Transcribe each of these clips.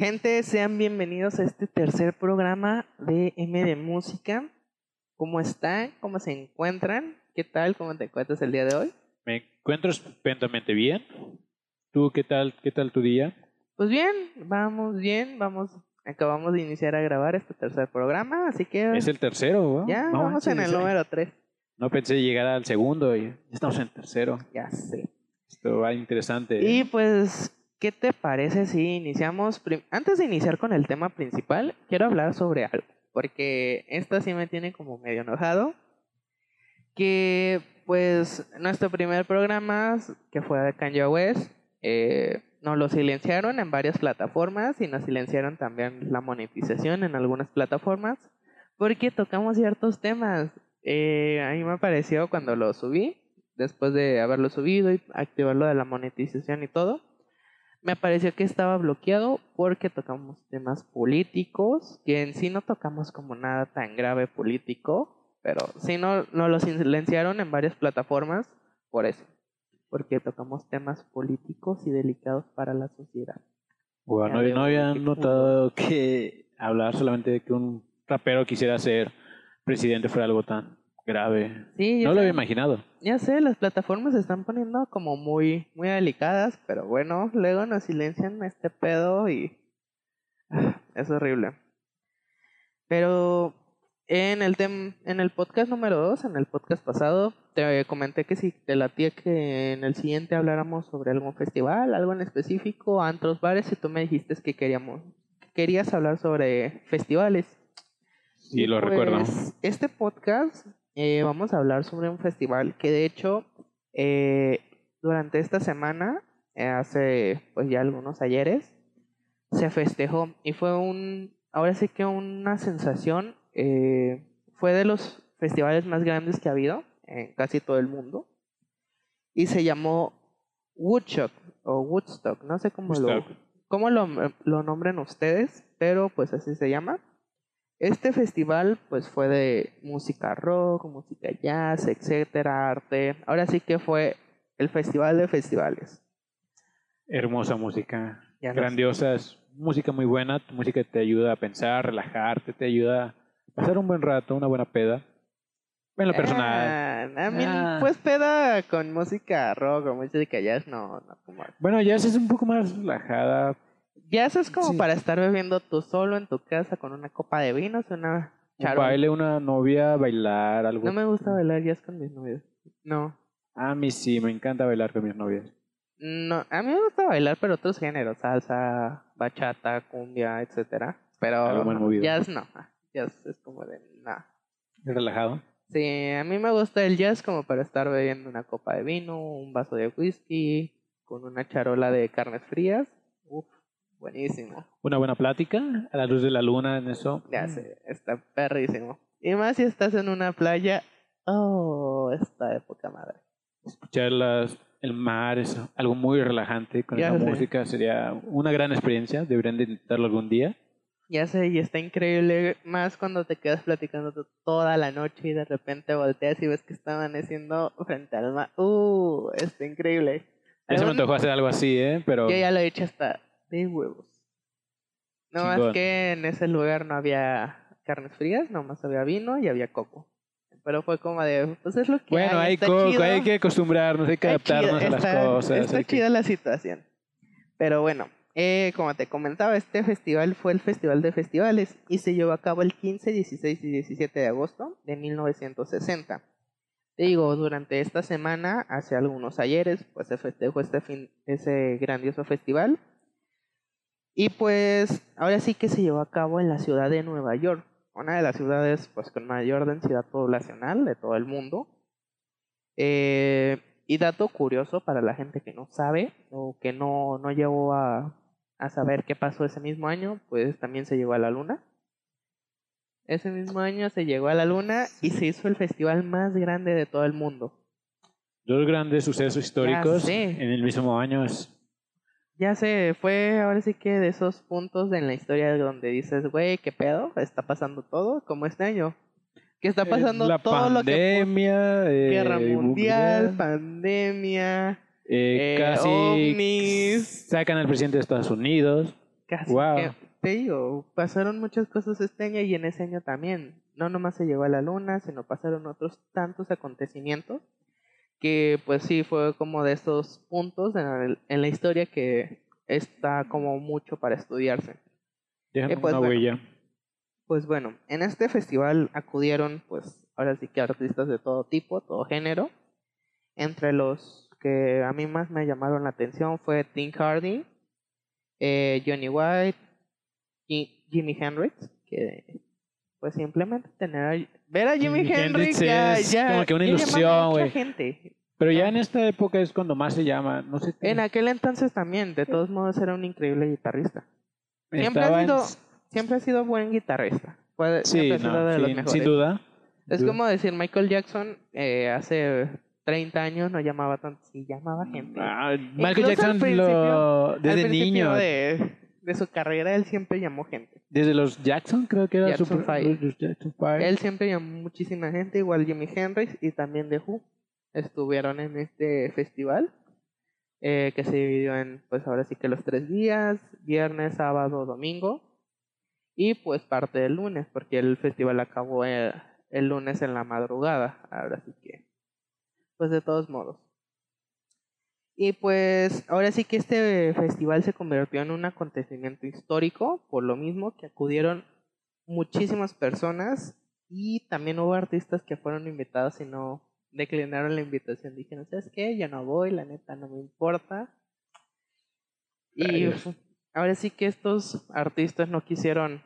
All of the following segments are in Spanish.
Gente, sean bienvenidos a este tercer programa de M de Música. ¿Cómo están? ¿Cómo se encuentran? ¿Qué tal? ¿Cómo te encuentras el día de hoy? Me encuentro estupendamente bien. ¿Tú qué tal? ¿Qué tal tu día? Pues bien, vamos bien, vamos, acabamos de iniciar a grabar este tercer programa, así que Es el tercero, ¿no? ya No vamos en el número 3. No pensé llegar al segundo y ya estamos en el tercero. Ya sé. Esto va interesante. ¿eh? Y pues, ¿qué te parece si iniciamos? Antes de iniciar con el tema principal, quiero hablar sobre algo, porque esto sí me tiene como medio enojado. Que pues nuestro primer programa, que fue de Kanye West, eh, nos lo silenciaron en varias plataformas y nos silenciaron también la monetización en algunas plataformas, porque tocamos ciertos temas. Eh, a mí me pareció cuando lo subí, después de haberlo subido y activarlo de la monetización y todo, me pareció que estaba bloqueado porque tocamos temas políticos, que en sí no tocamos como nada tan grave político, pero sí no, no lo silenciaron en varias plataformas por eso, porque tocamos temas políticos y delicados para la sociedad. Bueno, no, no había notado que hablar solamente de que un rapero quisiera ser presidente fuera algo tan grave. Sí, No lo había imaginado. Ya sé, las plataformas se están poniendo como muy, muy delicadas, pero bueno, luego nos silencian este pedo y ah, es horrible. Pero en el tem en el podcast número 2, en el podcast pasado, te comenté que si te latía que en el siguiente habláramos sobre algún festival, algo en específico, antros, bares, y tú me dijiste que queríamos, que querías hablar sobre festivales. Sí, Y lo recuerdo. pues, Este podcast eh, vamos a hablar sobre un festival que de hecho eh, durante esta semana, eh, hace pues ya algunos ayeres, se festejó y fue un, ahora sí que una sensación, eh, fue de los festivales más grandes que ha habido en casi todo el mundo y se llamó Woodstock o Woodstock, no sé cómo lo, cómo lo, lo nombren ustedes, pero pues así se llama. Este festival pues fue de música rock, música jazz, etcétera, arte. Ahora sí que fue el festival de festivales. Hermosa música. Ya no Grandiosa. Es música muy buena. Tu música te ayuda a pensar, relajarte, te ayuda a pasar un buen rato, una buena peda. En lo personal. Ah, a mí, Ah. pues peda con música rock o música jazz, no, no como. Bueno, ya es un poco más relajada. Jazz es como Sí. para estar bebiendo tú solo en tu casa con una copa de vinos, una Un charola. baile, una novia, bailar, algo. No me gusta bailar jazz con mis novios. No. A mí sí, me encanta bailar con mis novias. No, a mí me gusta bailar, pero otros géneros, salsa, bachata, cumbia, etcétera. Pero jazz no, jazz es como de nada. Relajado. Sí, a mí me gusta el jazz como para estar bebiendo una copa de vino, un vaso de whisky, con una charola de carnes frías. Buenísimo. Una buena plática a la luz de la luna en eso. Ya sé, está perrísimo. Y más si estás en una playa. Oh, está de poca madre. Escuchar las, el mar es algo muy relajante con Ya esa sé. música. Sería una gran experiencia. Deberían de intentarlo algún día. Ya sé, y está increíble, más cuando te quedas platicando to- toda la noche y de repente volteas y ves que está amaneciendo frente al mar. Uh, está increíble. Ya se me antojó hacer algo así, ¿eh? Pero Yo ya lo he hecho hasta de huevos. No más Chingón. que en ese lugar no había carnes frías, nomás había vino y había coco. Pero fue como de, pues es lo que bueno, hay, coco, chido. hay que acostumbrarnos, hay que adaptarnos a las cosas. Está que- chida la situación. Pero bueno, eh, como te comentaba, este festival fue el Festival de Festivales y se llevó a cabo el 15, 16 y 17 de agosto de 1960. Te digo, durante esta semana, hace algunos ayeres, pues se festejó este fin, ese grandioso festival. Y pues ahora sí que se llevó a cabo en la ciudad de Nueva York, una de las ciudades pues con mayor densidad poblacional de todo el mundo. Eh, y dato curioso para la gente que no sabe o que no, no llegó a, a saber qué pasó ese mismo año, pues también se llegó a la luna. Ese mismo año se llegó a la luna y se hizo el festival más grande de todo el mundo. Dos grandes sucesos históricos en el mismo año. Es, Ya sé, fue ahora sí que de esos puntos en la historia donde dices, güey, ¿qué pedo? ¿Está pasando todo? Como este año. Que está pasando Eh, la todo lo que... pandemia, eh, Guerra mundial, mundial, pandemia, eh, eh, casi ovnis. sacan al presidente de Estados Unidos. casi Wow. que, te digo, pasaron muchas cosas este año y en ese año también. No nomás se llegó a la luna, sino pasaron otros tantos acontecimientos que pues sí fue como de estos puntos en, el- en la historia que está como mucho para estudiarse. Dejan Eh, pues, una bueno. huella. Pues bueno, en este festival acudieron, pues ahora sí que artistas de todo tipo, todo género. Entre los que a mí más me llamaron la atención fue Tim Hardy, eh, Johnny White, Ji- Jimi Hendrix, que pues simplemente tener a- ver a Jimi Jimi Hendrix ya, es ya, como que una ilusión, güey. Pero ya en esta época es cuando más se llama. No sé. En aquel entonces también, de todos modos era un increíble guitarrista. Siempre estaba ha en- sido, siempre ha sido buen guitarrista. Fue- Sí, siempre ha sido no, de los mejores. sin duda. Es Duda. como decir Michael Jackson eh, hace 30 años no llamaba tanto, sí llamaba gente. Ah, Michael Jackson lo, desde Al niño. de, de su carrera él siempre llamó gente. Desde los Jackson, creo que era Jackson su Five. los Jackson Five. Él siempre llamó muchísima gente, igual Jimi Hendrix y también The Who estuvieron en este festival eh, que se dividió en, pues ahora sí que los tres días, viernes, sábado, domingo y pues parte del lunes porque el festival acabó el, el lunes en la madrugada, ahora sí que, pues de todos modos. Y pues ahora sí que este festival se convirtió en un acontecimiento histórico, por lo mismo que acudieron muchísimas personas y también hubo artistas que fueron invitados y no declinaron la invitación. Dijeron, ¿sabes qué? Yo no voy, la neta no me importa. Y ahora sí que estos artistas no quisieron,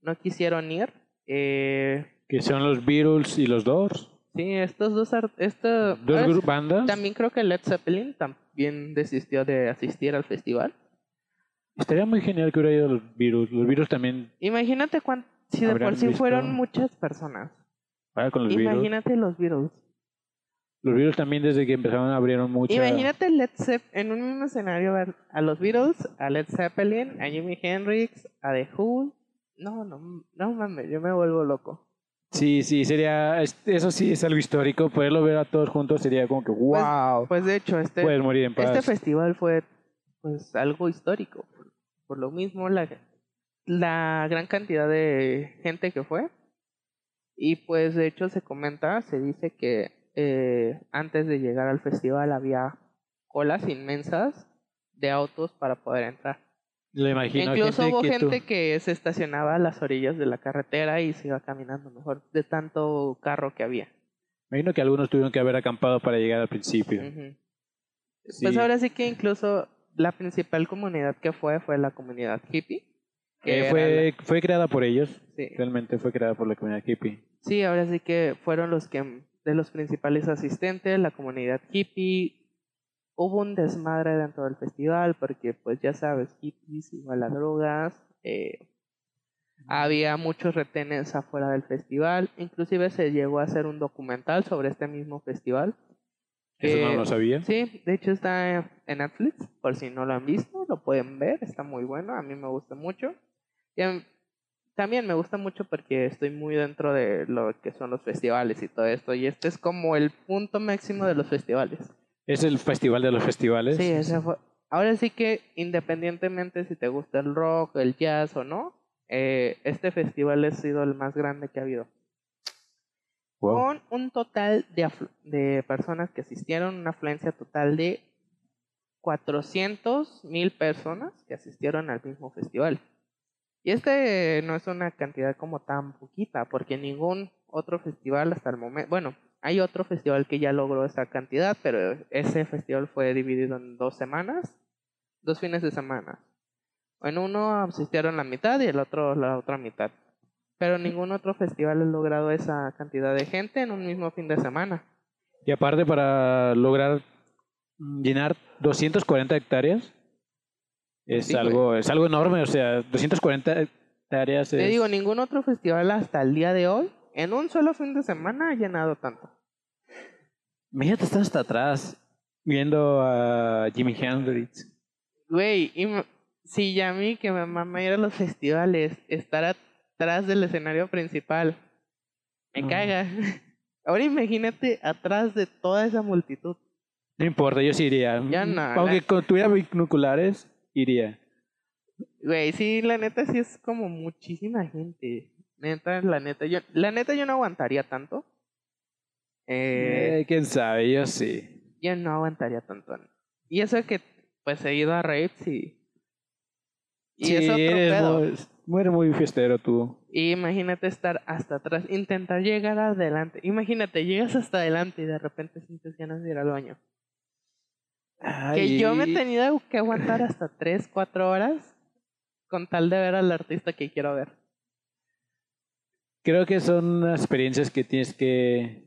no quisieron ir. Eh, Que son los Beatles y los Doors. Sí, estos dos esto, Dos sí- bandas. también creo que Led Zeppelin también desistió de asistir al festival. Estaría muy genial que hubiera ido los Beatles. Los Beatles también. Imagínate cuán, si de por sí visto- fueron muchas personas. Ahora con los Beatles. Imagínate los Beatles. Los Beatles también desde que empezaron abrieron mucho. Imagínate Led en un mismo escenario ver a los Beatles, a Led Zeppelin, a Jimi Hendrix, a The Who. No, no, no mames, yo me vuelvo loco. Sí, sí, sería. es- Eso sí es algo histórico. Poderlo ver a todos juntos sería como que, wow. Pues de hecho, este, Puedes morir en paz. este festival fue pues algo histórico. Por, por lo mismo, la, la gran cantidad de gente que fue. Y pues de hecho se comenta, se dice que eh, antes de llegar al festival había colas inmensas de autos para poder entrar. Imagino. Incluso gente hubo que tú- gente que se estacionaba a las orillas de la carretera y se iba caminando mejor de tanto carro que había. Me imagino que algunos tuvieron que haber acampado para llegar al principio. Ujú. Sí. Pues ahora sí que incluso la principal comunidad que fue fue la comunidad hippie. que Eh, fue, fue creada por ellos. sí. Realmente fue creada por la comunidad hippie. Sí, ahora sí que fueron los que de los principales asistentes, la comunidad hippie. Hubo un desmadre dentro del festival porque pues ya sabes, hippies igual a drogas. eh, había muchos retenes afuera del festival. Inclusive se llegó a hacer un documental sobre este mismo festival. Eso no lo sabía. Sí, de hecho está en Netflix, por si no lo han visto, lo pueden ver, está muy bueno, a mí me gusta mucho. Y mí- también me gusta mucho porque estoy muy dentro de lo que son los festivales y todo esto, y este es como el punto máximo de los festivales. Es el festival de los festivales. Sí, ese fue. Ahora sí que independientemente si te gusta el rock, el jazz o no, eh, este festival ha sido el más grande que ha habido. Wow. Con un total de, de personas que asistieron, una afluencia total de 400 mil personas que asistieron al mismo festival. Y este no es una cantidad como tan poquita, porque ningún otro festival hasta el momento, bueno, hay otro festival que ya logró esa cantidad, pero ese festival fue dividido en dos semanas, dos fines de semana. En uno asistieron la mitad y el otro la otra mitad. Pero ningún otro festival ha logrado esa cantidad de gente en un mismo fin de semana. Y aparte para lograr llenar 240 hectáreas es Sí, algo es algo enorme, o sea, 240 hectáreas Te es digo, ningún otro festival hasta el día de hoy, en un solo fin de semana, ha llenado tanto. Imagínate estar hasta atrás viendo a Jimi Hendrix. Güey, si ya a mí que me mama ir a los festivales, estar atrás del escenario principal, me No. caga. Ahora imagínate atrás de toda esa multitud. No importa, yo sí iría. Ya no, Aunque la- con- tuviera binoculares, iría. Güey, sí, la neta sí es como muchísima gente. Neta, la neta, yo, la neta yo no aguantaría tanto. Eh, Eh, quién sabe, yo sí. yo no aguantaría tanto. Y eso que pues he ido a raves y... Y sí, es otro pedo. muy, muy- fiestero tú. Y imagínate estar hasta atrás, intentar llegar adelante. Imagínate, llegas hasta adelante y de repente sientes ganas de ir al baño. Que yo me he tenido que aguantar hasta 3, 4 horas con tal de ver al artista que quiero ver. Creo que son experiencias que tienes que,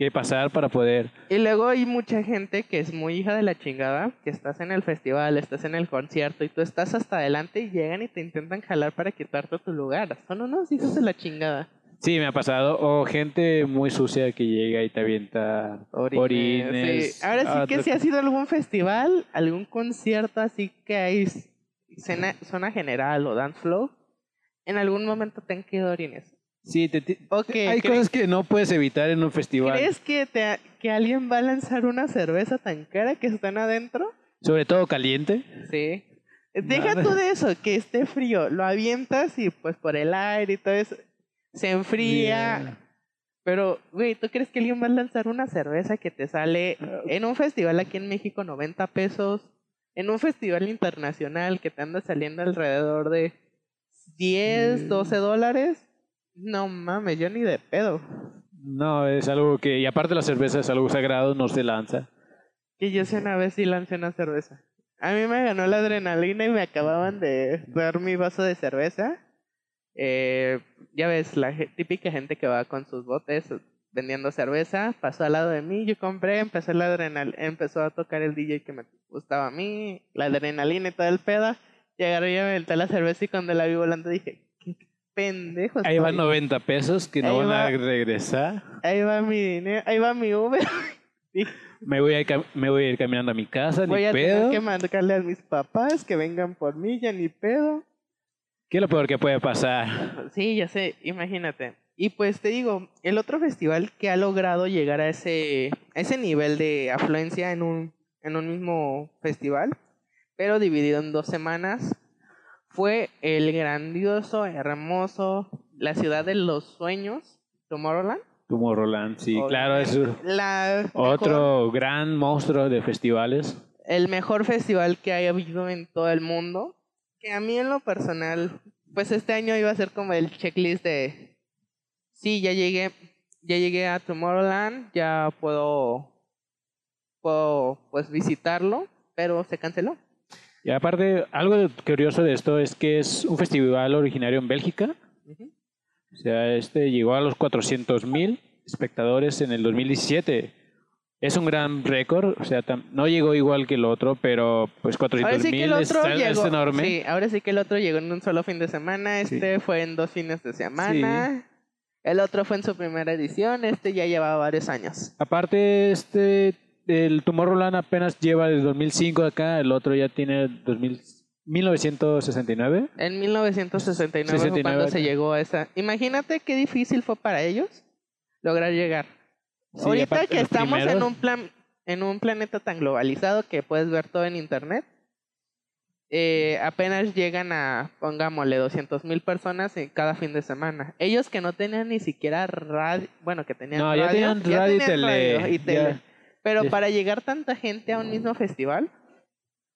que pasar para poder. Y luego hay mucha gente que es muy hija de la chingada, que estás en el festival, estás en el concierto y tú estás hasta adelante y llegan y te intentan jalar para quitarte tu lugar. Son unos hijos de la chingada. Sí, me ha pasado. O gente muy sucia que llega y te avienta orines. sí. Ahora sí que si ha sido algún festival, algún concierto así que hay cena- zona general o dance flow, en algún momento te han quedado orines. Sí, te- te- Ok, hay ¿cre- cosas que no puedes evitar en un festival. ¿Crees que, te, que alguien va a lanzar una cerveza tan cara que están adentro? Sobre todo caliente. Sí. Deja Nada. tú de eso, que esté frío. Lo avientas y pues por el aire y todo eso se enfría. Bien. Pero, güey, ¿tú crees que alguien va a lanzar una cerveza que te sale en un festival aquí en México 90 pesos? En un festival internacional que te anda saliendo alrededor de 10, Mm. 12 dólares? No mames, yo ni de pedo. No, es algo que. Y aparte, la cerveza es algo sagrado, no se lanza. Que yo sé una vez sí lancé una cerveza. A mí me ganó la adrenalina y me acababan de dar mi vaso de cerveza. Eh, ya ves, la típica gente que va con sus botes vendiendo cerveza, pasó al lado de mí, yo compré, empezó la adrenal empezó a tocar el DJ que me gustaba a mí, la adrenalina y todo el pedo. Y agarré y me aventé la cerveza y cuando la vi volando dije, qué pendejo. Ahí van estoy". 90 pesos que no Ahí van a va. regresar. Ahí va mi dinero, ahí va mi Uber. Me voy, a ir, me voy a ir caminando a mi casa, Voy ni a pedo. tener que marcarle a mis papás que vengan por mí, ya ni pedo. ¿Qué es lo peor que puede pasar? Sí, ya sé, imagínate. Y pues te digo, el otro festival que ha logrado llegar a ese, a ese nivel de afluencia en un, en un mismo festival, pero dividido en dos semanas, fue el grandioso, hermoso, la ciudad de los sueños, Tomorrowland. Tomorrowland, sí, claro, es La mejor- otro gran monstruo de festivales. el mejor festival que haya habido en todo el mundo. Que a mí en lo personal, pues este año iba a ser como el checklist de, sí, ya llegué, ya llegué a Tomorrowland, ya puedo, puedo pues visitarlo, pero se canceló. Y aparte, algo curioso de esto es que es un festival originario en Bélgica. O sea, este llegó a los 400 mil espectadores en el 2017. Es un gran récord, o sea, no llegó igual que el otro, pero pues Ahora 400 sí mil es, es enorme. sí, ahora sí que el otro llegó en un solo fin de semana, este fue en dos fines de semana. El otro fue en su primera edición, este ya llevaba varios años. Aparte, este, el Tomorrowland apenas lleva desde 2005 acá, el otro ya tiene 2000, 1969. En 1969 fue 69 cuando se llegó a esa. Imagínate qué difícil fue para ellos lograr llegar. Sí, Ahorita que estamos en primeros- un plan, en un planeta tan globalizado que puedes ver todo en internet, eh, apenas llegan a, pongámosle, 200 mil personas en cada fin de semana. Ellos que no tenían ni siquiera radio, bueno, que tenían No, ya radio, tenían radio y tele, radio y ya. Pero para llegar tanta gente a un mismo festival,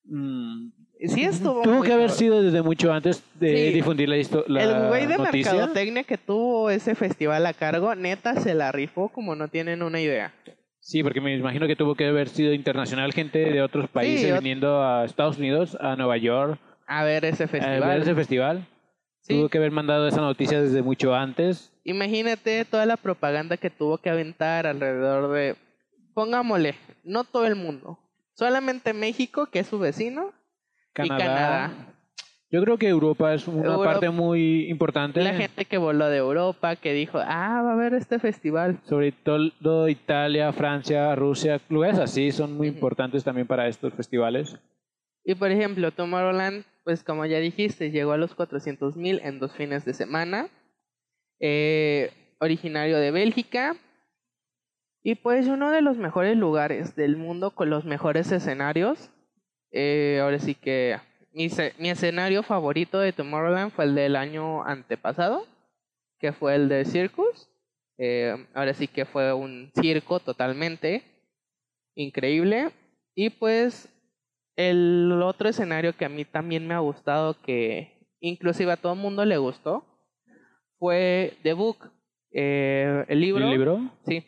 Mm, sí estuvo Tuvo muy que haber sido desde mucho antes de Sí. difundir la, histo- la El güey de noticia. mercadotecnia que tuvo ese festival a cargo, neta se la rifó como no tienen una idea. Sí, porque me imagino que tuvo que haber sido internacional, gente de otros países ot- viniendo a Estados Unidos, a Nueva York, A ver ese a festival. ver ese festival. Sí. Tuvo que haber mandado esa noticia desde mucho antes. Imagínate toda la propaganda que tuvo que aventar alrededor de, pongámosle, no todo el mundo, solamente México, que es su vecino, Canadá. y Canadá. Yo creo que Europa es una Europa- parte muy importante. La gente que voló de Europa, que dijo, ah, va a haber este festival. Sobre todo Italia, Francia, Rusia, lugares así son muy importantes también para estos festivales. Y por ejemplo, Tomorrowland, pues como ya dijiste, llegó a los 400 mil en dos fines de semana. Eh, originario de Bélgica. Y pues uno de los mejores lugares del mundo con los mejores escenarios. Eh, ahora sí que mi, ce- mi escenario favorito de Tomorrowland fue el del año antepasado, que fue el de Circus. Eh, ahora sí que fue un circo totalmente increíble. Y pues el otro escenario que a mí también me ha gustado, que inclusive a todo el mundo le gustó, fue The Book, eh, el libro. ¿El libro? Sí.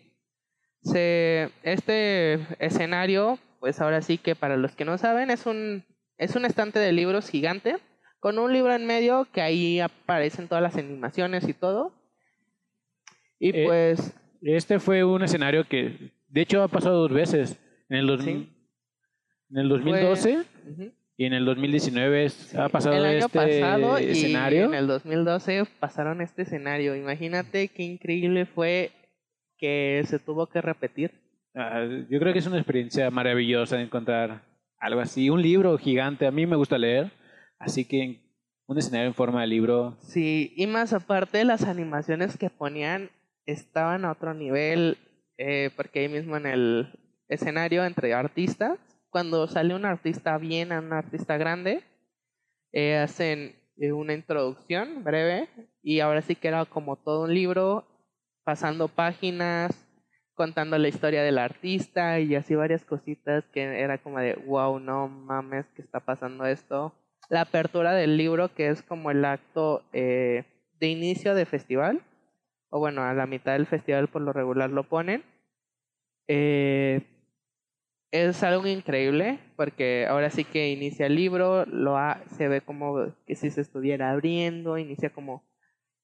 Se, este escenario, pues ahora sí que para los que no saben, es un, es un estante de libros gigante, con un libro en medio que ahí aparecen todas las animaciones y todo. Y Eh, pues, Este fue un escenario que, de hecho, ha pasado dos veces. En el, dos- Sí. en el 2012 ujú, y en el 2019 es- ha pasado el año este pasado y escenario. en el 2012 pasaron este escenario. Imagínate qué increíble fue que se tuvo que repetir. Ah, yo creo que es una experiencia maravillosa encontrar algo así. Un libro gigante. A mí me gusta leer. Así que un escenario en forma de libro. Sí, y más aparte las animaciones que ponían estaban a otro nivel, eh, porque ahí mismo en el escenario entre artistas, cuando sale un artista bien a un artista grande, eh, hacen eh, una introducción breve y ahora sí que era como todo un libro, pasando páginas, contando la historia del artista y así varias cositas que era como de, wow, no mames, que está pasando esto? La apertura del libro, que es como el acto eh, de inicio de festival, o bueno, a la mitad del festival por lo regular lo ponen. Eh, es algo increíble porque ahora sí que inicia el libro, lo ha- se ve como que si se estuviera abriendo, inicia como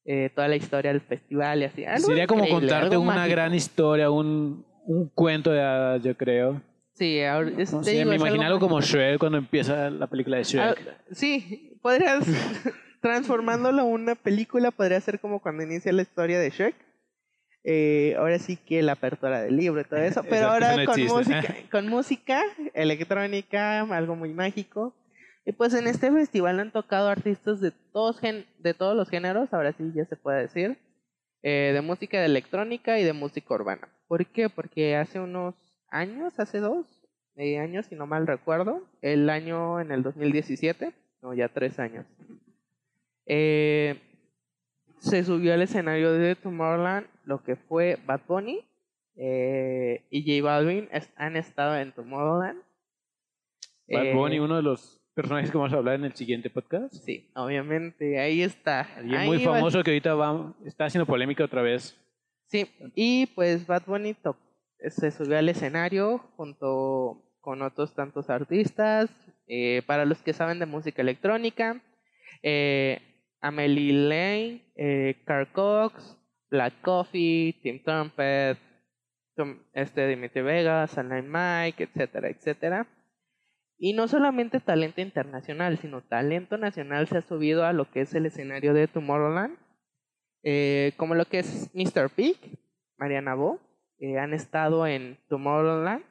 eh, toda la historia del festival y así. Algo Sería como contarte una mágico. gran historia, un, un cuento de hadas, yo creo. Sí, ahora, es- No sé, digo, me imagino algo como Shrek cuando empieza la película de Shrek. Ah, sí, podrías transformándolo en una película, podría ser como cuando inicia la historia de Shrek. Eh, ahora sí que la apertura del libro y todo eso, pero ahora no con existe. música, con música electrónica, algo muy mágico. Y pues en este festival han tocado artistas de todos gen- de todos los géneros, ahora sí ya se puede decir, eh, de música de electrónica y de música urbana. ¿Por qué? Porque hace unos años, hace dos eh, años, si no mal recuerdo, el año en el 2017, no, ya tres años, eh, se subió al escenario de Tomorrowland lo que fue Bad Bunny eh, y J Balvin han estado en Tomorrowland. Bad Bunny, uno de los personajes que vamos a hablar en el siguiente podcast. Sí, obviamente, ahí está. Alguien Ahí muy va- famoso que ahorita va, está haciendo polémica otra vez. Sí, y pues Bad Bunny to- se subió al escenario junto con otros tantos artistas. eh, para los que saben de música electrónica, eh, Amelie Lane, eh, Carl Cox, Black Coffee, Tim Trumpet, este Dimitri Vegas, Alain Mike, etcétera, etcétera. Y no solamente talento internacional, sino talento nacional se ha subido a lo que es el escenario de Tomorrowland eh, como lo que es Mr. Pig, Mariana Bo, eh, han estado en Tomorrowland.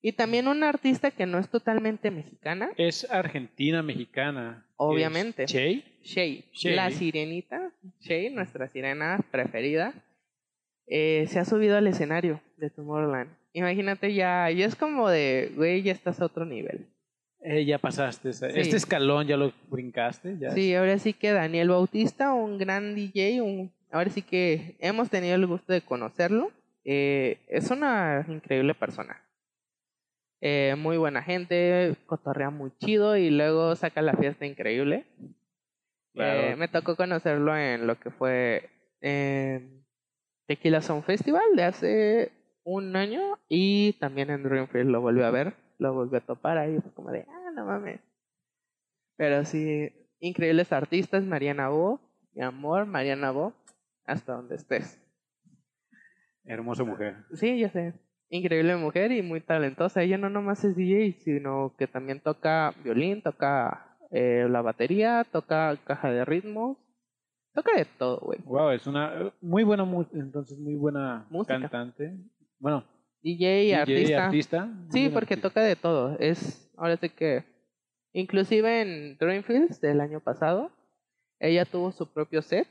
Y también una artista que no es totalmente mexicana, Es argentina mexicana. Obviamente. Shay, Shay. la sirenita, Shay, nuestra sirena preferida, eh, se ha subido al escenario de Tomorrowland. Imagínate ya, ya es como de, güey, ya estás a otro nivel. Eh, ya pasaste. Sí. Este escalón ya lo brincaste. Ya Sí, ahora sí que Daniel Bautista, un gran DJ, un, ahora sí que hemos tenido el gusto de conocerlo. Eh, es una increíble persona. Eh, muy buena gente, cotorrea muy chido y luego saca la fiesta increíble. Claro. Eh, me tocó conocerlo en lo que fue en Tequila Sound Festival de hace un año y también en Dreamfield lo volví a ver, lo volví a topar ahí, fue como de, ah, no mames. Pero sí, increíbles artistas, Mariana Bo, mi amor, Mariana Bo, hasta donde estés. Hermosa mujer. Sí, ya sé. Increíble mujer y muy talentosa. Ella no nomás es DJ, sino que también toca violín, toca eh, la batería, toca caja de ritmos. Toca de todo, güey. Wow, es una muy buena, entonces muy buena Música. cantante. Bueno, DJ DJ, artista. Sí, porque artista. toca de todo. Es, ahora sí que, inclusive en Dreamfields del año pasado, ella tuvo su propio set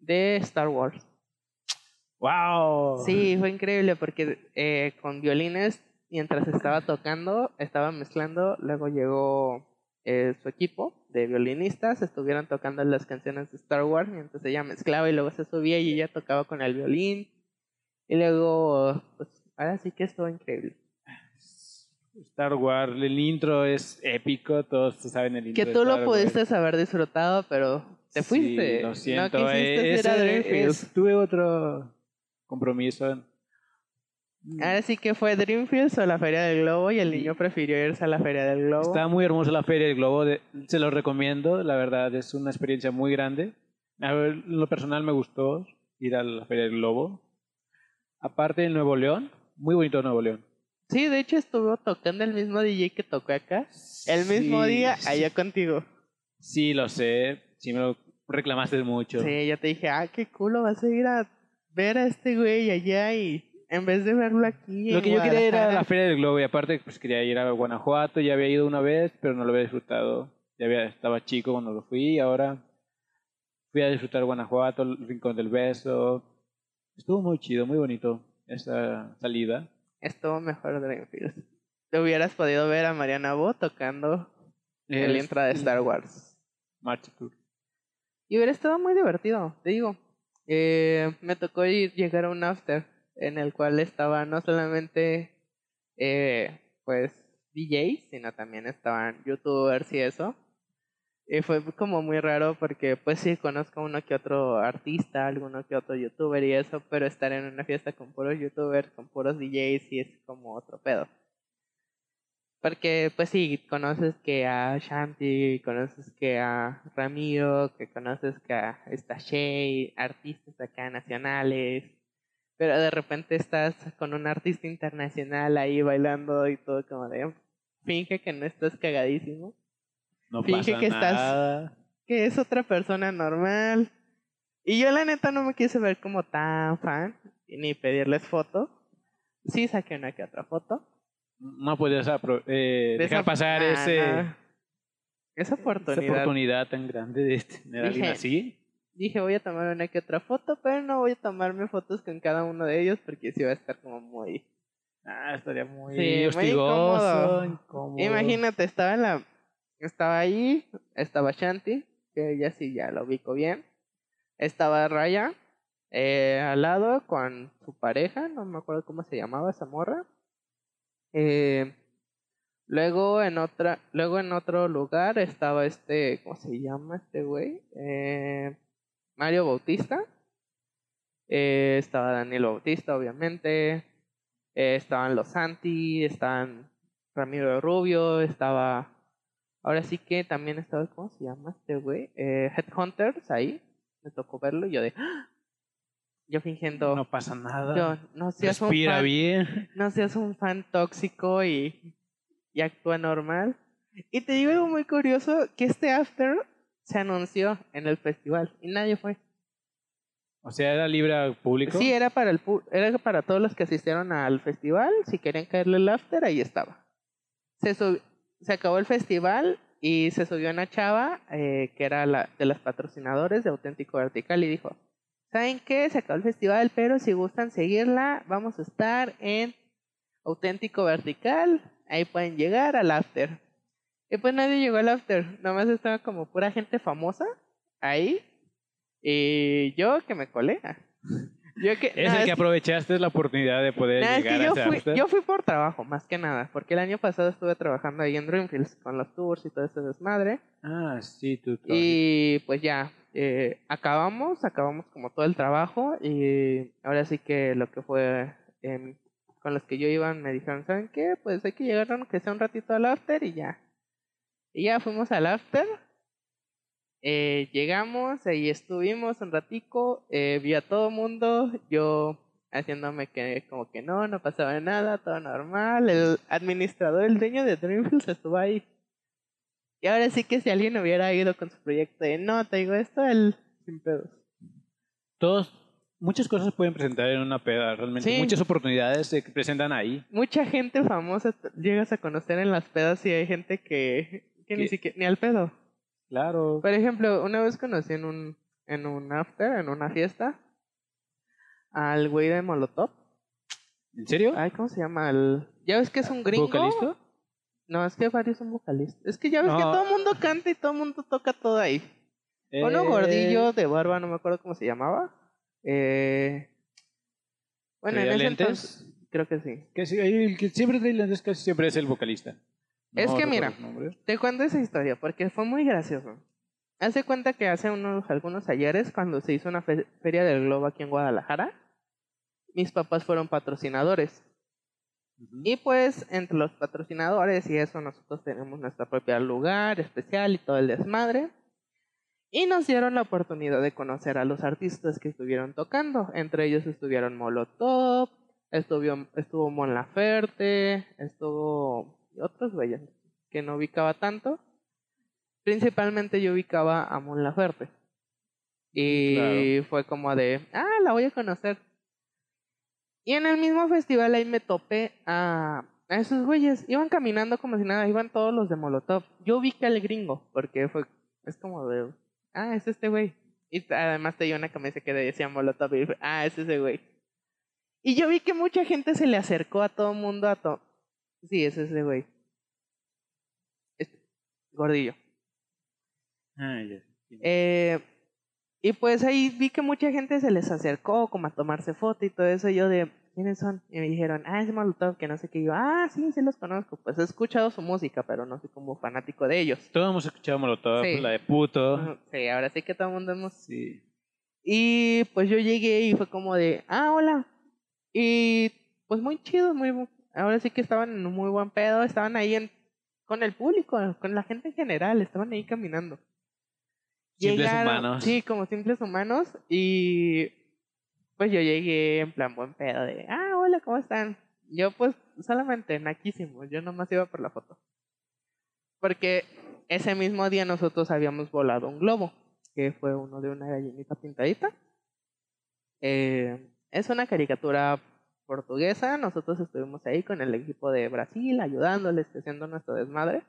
de Star Wars. Wow. Sí, fue increíble porque eh, con violines, mientras estaba tocando, estaba mezclando, luego llegó eh, su equipo de violinistas estuvieran tocando las canciones de Star Wars mientras ella mezclaba y luego se subía y ella tocaba con el violín. Y luego, pues ahora sí que estuvo increíble. Star Wars, el intro es épico, todos saben el intro. Que de tú lo Wars. pudiste haber disfrutado, pero te Sí, fuiste. lo siento. No eh, ese es- tuve otro compromiso. Ahora sí que fue Dreamfield o la Feria del Globo y el niño prefirió irse a la Feria del Globo. Está muy hermosa la Feria del Globo, de- se lo recomiendo, la verdad es una experiencia muy grande. A ver, lo personal me gustó ir a la Feria del Globo. Aparte en Nuevo León, muy bonito Nuevo León. Sí, de hecho estuvo tocando el mismo DJ que tocó acá. El mismo Sí, día, sí. allá contigo. Sí, lo sé, sí me lo reclamaste mucho. Sí, ya te dije, ah, qué culo, vas a ir a ver a este güey allá y en vez de verlo aquí. Lo en que yo quería era la Feria del Globo y aparte pues quería ir a Guanajuato, ya había ido una vez, pero no lo había disfrutado. Ya había, estaba chico cuando lo fui y ahora fui a disfrutar Guanajuato, el Rincón del Beso. Estuvo muy chido, muy bonito esa salida. Estuvo mejor Dreamfield. Te hubieras podido ver a Mariana Bo tocando el intro de Star Wars. March Tour. Y hubiera estado muy divertido, te digo. Eh, me tocó ir, llegar a un after en el cual estaba no solamente eh, pues DJs, sino también estaban youtubers y eso. Y fue como muy raro porque pues sí conozco uno que otro artista, alguno que otro youtuber y eso, pero estar en una fiesta con puros youtubers, con puros DJs sí es como otro pedo. Porque, pues sí, conoces que a Shanti, conoces que a Ramiro, que conoces que a esta Shay, artistas acá nacionales, pero de repente estás con un artista internacional ahí bailando y todo como de, finge que no estás cagadísimo, No Finge pasa que estás- nada. que es otra persona normal. Y yo la neta no me quise ver como tan fan, ni pedirles foto. Sí saqué una que otra foto. No podías apro- eh, De dejar pasar nah, ese. Esa esa oportunidad. oportunidad tan grande de tener a alguien así. Dije, voy a tomar una que otra foto, pero no voy a tomarme fotos con cada uno de ellos porque sí va a estar como muy... Ah, estaría muy Sí, muy hostigoso, incómodo. incómodo. Imagínate, estaba la... Estaba ahí, estaba Shanti, que ella sí ya lo ubico bien. Estaba Raya, eh, al lado con su pareja, no me acuerdo cómo se llamaba esa morra. Eh, luego en otra, luego en otro lugar estaba este, ¿cómo se llama este güey? Eh, Mario Bautista. Eh, estaba Daniel Bautista, obviamente. Eh, estaban los Santi, estaban Ramiro Rubio, estaba. Ahora sí que también estaba, ¿cómo se llama este güey? Eh, Headhunters ahí. Me tocó verlo y yo de. ¡Ah! Yo fingiendo. No pasa nada. yo, no seas un Respira fan, bien. no seas un fan tóxico y, y actúa normal. Y te digo algo muy curioso, que este after se anunció en el festival y nadie fue. O sea, era libre al público. Sí, era para el pu- era para todos los que asistieron al festival, si querían caerle el after, ahí estaba. Se se acabó el festival y se subió una chava eh, que era la de las patrocinadores de Auténtico Vertical y dijo, ¿saben qué? Se acabó el festival, pero si gustan seguirla, vamos a estar en Auténtico Vertical, ahí pueden llegar al after. Y pues nadie llegó al after, nada más estaba como pura gente famosa ahí. Y yo que me colé. Yo que, Es no, el que es- aprovechaste la oportunidad de poder es llegar que a yo ese fui, after. yo fui por trabajo, más que nada, porque el año pasado estuve trabajando ahí en Dreamfields con los tours y todo ese desmadre. Ah, sí, tú. tú. Y pues ya, eh, acabamos, acabamos como todo el trabajo y ahora sí que lo que fue em, con los que yo iba me dijeron, ¿saben qué? Pues hay que llegar aunque sea un ratito al after y ya. Y ya fuimos al after. Eh, llegamos, ahí estuvimos un ratico, eh, vi a todo mundo, yo haciéndome que como que no, no pasaba nada, todo normal. El administrador, el dueño de Dreamfields estuvo ahí. Y ahora sí que si alguien hubiera ido con su proyecto de no, te digo esto, él sin pedos. Todos, muchas cosas pueden presentar en una peda, realmente. Sí. Muchas oportunidades se presentan ahí. Mucha gente famosa llegas a conocer en las pedas y hay gente que, que ni ¿Qué? siquiera, ni al pedo. Claro. Por ejemplo, una vez conocí en un, en un after, en una fiesta, al güey de Molotov. ¿En serio? Ay, ¿cómo se llama? El... ¿Ya ves que es un gringo? ¿Vocalista? No, es que varios son vocalistas. Es que ya ves que todo el mundo canta y todo el mundo toca todo ahí. Uno Eh, gordillo de barba, no me acuerdo cómo se llamaba. Eh, bueno, en ¿Traía ese lentes? entonces creo que sí. Que sí, el que siempre trae lentes casi siempre es el vocalista. Es que mira. Te cuento esa historia porque fue muy gracioso. Hace cuenta que hace unos algunos ayeres, cuando se hizo una fe- feria del globo aquí en Guadalajara, mis papás fueron patrocinadores. Y pues entre los patrocinadores y eso nosotros tenemos nuestro propio lugar especial y todo el desmadre. Y nos dieron la oportunidad de conocer a los artistas que estuvieron tocando. Entre ellos estuvieron Molotov, estuvo, estuvo Mon Laferte, estuvo y otros güeyes que no ubicaba tanto. Principalmente yo ubicaba a Mon Laferte. Y fue como de, ah, la voy a conocer. Y en el mismo festival ahí me topé a, a esos güeyes. Iban caminando como si nada, iban todos los de Molotov. Yo ubiqué al gringo, porque fue, es como de, ah, es este güey. Y además tenía una camisa que decía Molotov y dije, ah, es ese güey. Y yo vi que mucha gente se le acercó a todo mundo a todo. Sí, es ese güey. Este, gordillo. Ah, ya. Eh, y pues ahí vi que mucha gente se les acercó como a tomarse foto y todo eso. Y yo de, ¿quiénes son? Y me dijeron, ah, es Molotov, que no sé qué. Y yo, ah, sí, sí los conozco. Pues he escuchado su música, pero no soy como fanático de ellos. Todos hemos escuchado Molotov, Sí. la de puto. Sí, ahora sí que todo el mundo hemos... Sí. Y pues yo llegué y fue como de, ah, hola. Y pues muy chido, muy... Ahora sí que estaban en un muy buen pedo, estaban ahí en, con el público, con la gente en general, estaban ahí caminando. Simples Llegaron- humanos. Sí, como simples humanos. Y pues yo llegué en plan buen pedo de, ah, hola, ¿cómo están? Yo pues solamente naquísimo, yo nomás iba por la foto. Porque ese mismo día nosotros habíamos volado un globo, que fue uno de una gallinita pintadita. Eh, es una caricatura portuguesa, nosotros estuvimos ahí con el equipo de Brasil ayudándoles, haciendo nuestro desmadre.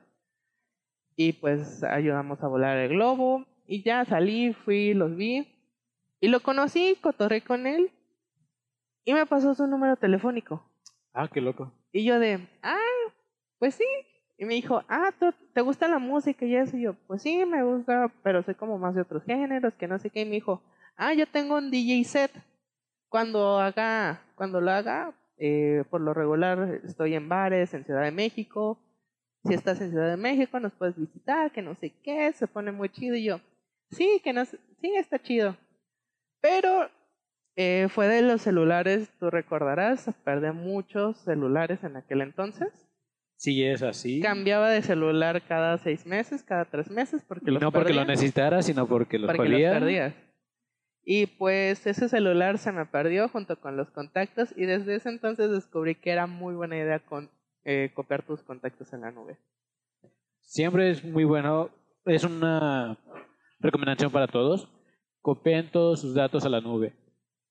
Y pues ayudamos a volar el globo. Y ya salí, fui, los vi. Y lo conocí, cotorré con él. Y me pasó su número telefónico. Ah, qué loco. Y yo de, ah, pues sí. Y me dijo, ah, ¿tú- ¿te gusta la música y eso? Y yo, pues sí, me gusta, pero soy como más de otros géneros, que no sé qué. Y me dijo, ah, yo tengo un DJ set. Cuando haga, cuando lo haga, eh, por lo regular estoy en bares en Ciudad de México. Si estás en Ciudad de México, nos puedes visitar, que no sé qué, se pone muy chido. Y yo, sí, que no sí, está chido. Pero eh, fue de los celulares, tú recordarás, perdí muchos celulares en aquel entonces. Sí, es así. Cambiaba de celular cada seis meses, cada tres meses, porque los no porque lo perdía, necesitara, sino porque los porque perdía. los perdías. Y pues ese celular se me perdió junto con los contactos y desde ese entonces descubrí que era muy buena idea con, eh, copiar tus contactos en la nube. Siempre es muy bueno. Es una recomendación para todos. Copien todos sus datos a la nube.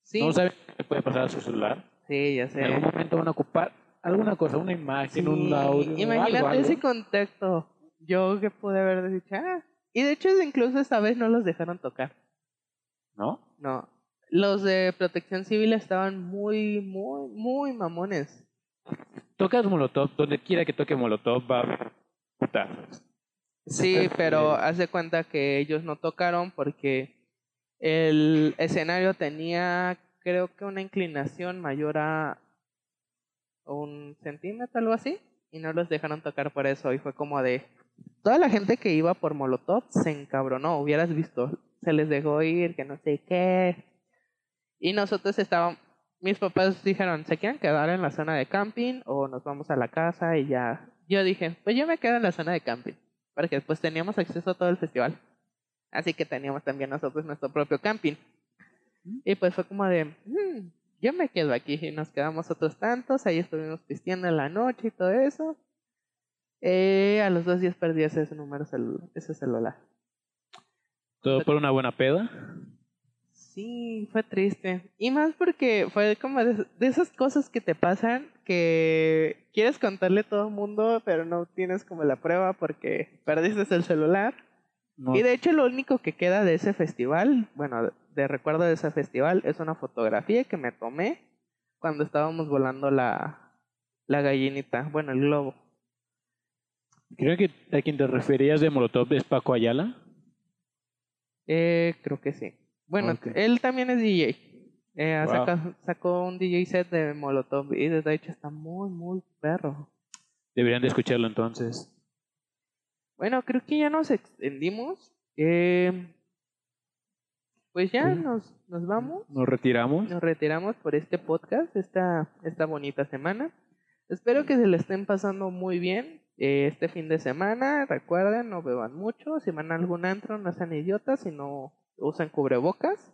Sí, No saben qué puede pasar a su celular. sí, ya En sé. algún momento van a ocupar alguna cosa, una imagen, un Sí, audio. Imagínate algo, algo. ese contacto. Yo que pude haber dicho, ah. Y de hecho, incluso esta vez no los dejaron tocar. ¿No? No. Los de protección civil estaban muy, muy, muy mamones. Tocas Molotov, donde quiera que toque Molotov va putazos. Sí, Está pero bien. haz de cuenta que ellos no tocaron porque el escenario tenía, creo que una inclinación mayor a un centímetro, algo así, y no los dejaron tocar por eso. Y fue como de. Toda la gente que iba por Molotov se encabronó, hubieras visto. Se les dejó ir, que no sé qué. Y nosotros estábamos. Mis papás dijeron, ¿se quieren quedar en la zona de camping o nos vamos a la casa? Y ya. Yo dije, pues yo me quedo en la zona de camping porque pues teníamos acceso a todo el festival. Así que teníamos también nosotros nuestro propio camping. Y pues fue como de, "Mm, yo me quedo aquí y nos quedamos otros tantos, ahí estuvimos pisteando en la noche y todo eso. Eh, a los dos días perdí ese número celu- ese celular. Todo por una buena peda. Sí, fue triste. Y más porque fue como de, de esas cosas que te pasan que quieres contarle a todo el mundo, pero no tienes como la prueba porque perdiste el celular. No, Y de hecho lo único que queda de ese festival, bueno, de, de recuerdo de ese festival, es una fotografía que me tomé cuando estábamos volando la, la gallinita, bueno, el globo. Creo que a quien te referías de Molotov es Paco Ayala. Eh, creo que sí. Bueno, él también es DJ. Eh, Wow. sacó un DJ set de Molotov y de hecho está muy, muy perro. Deberían de escucharlo entonces. Bueno, creo que ya nos extendimos. Eh, pues ya Sí. nos, nos vamos. Nos retiramos. Nos retiramos por este podcast, esta, esta bonita semana. Espero que se le estén pasando muy bien este fin de semana. Recuerden, no beban mucho. Si van a algún antro, no sean idiotas y no usen cubrebocas.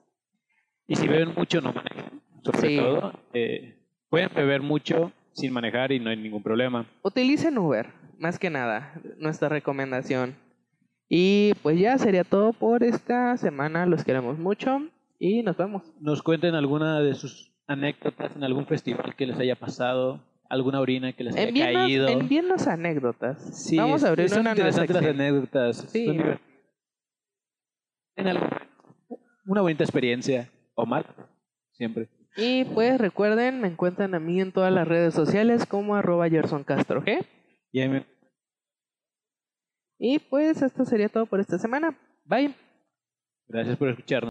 Y si beben mucho, no manejen. Sobre Sí. todo, eh, pueden beber mucho sin manejar y no hay ningún problema. Utilicen Uber, más que nada, nuestra recomendación. Y pues ya sería todo por esta semana. Los queremos mucho y nos vemos. Nos cuenten alguna de sus anécdotas en algún festival que les haya pasado, alguna orina que les haya Envíenos, caído. envíenos anécdotas. Sí, Vamos a abrir son una interesantes las anécdotas. Sí. son. ¿Tienen algo- una bonita experiencia o mal, siempre. Y pues recuerden, me encuentran a mí en todas las redes sociales como arroba Gerson Castro G. Y me- Y pues esto sería todo por esta semana. Bye. gracias por escucharnos.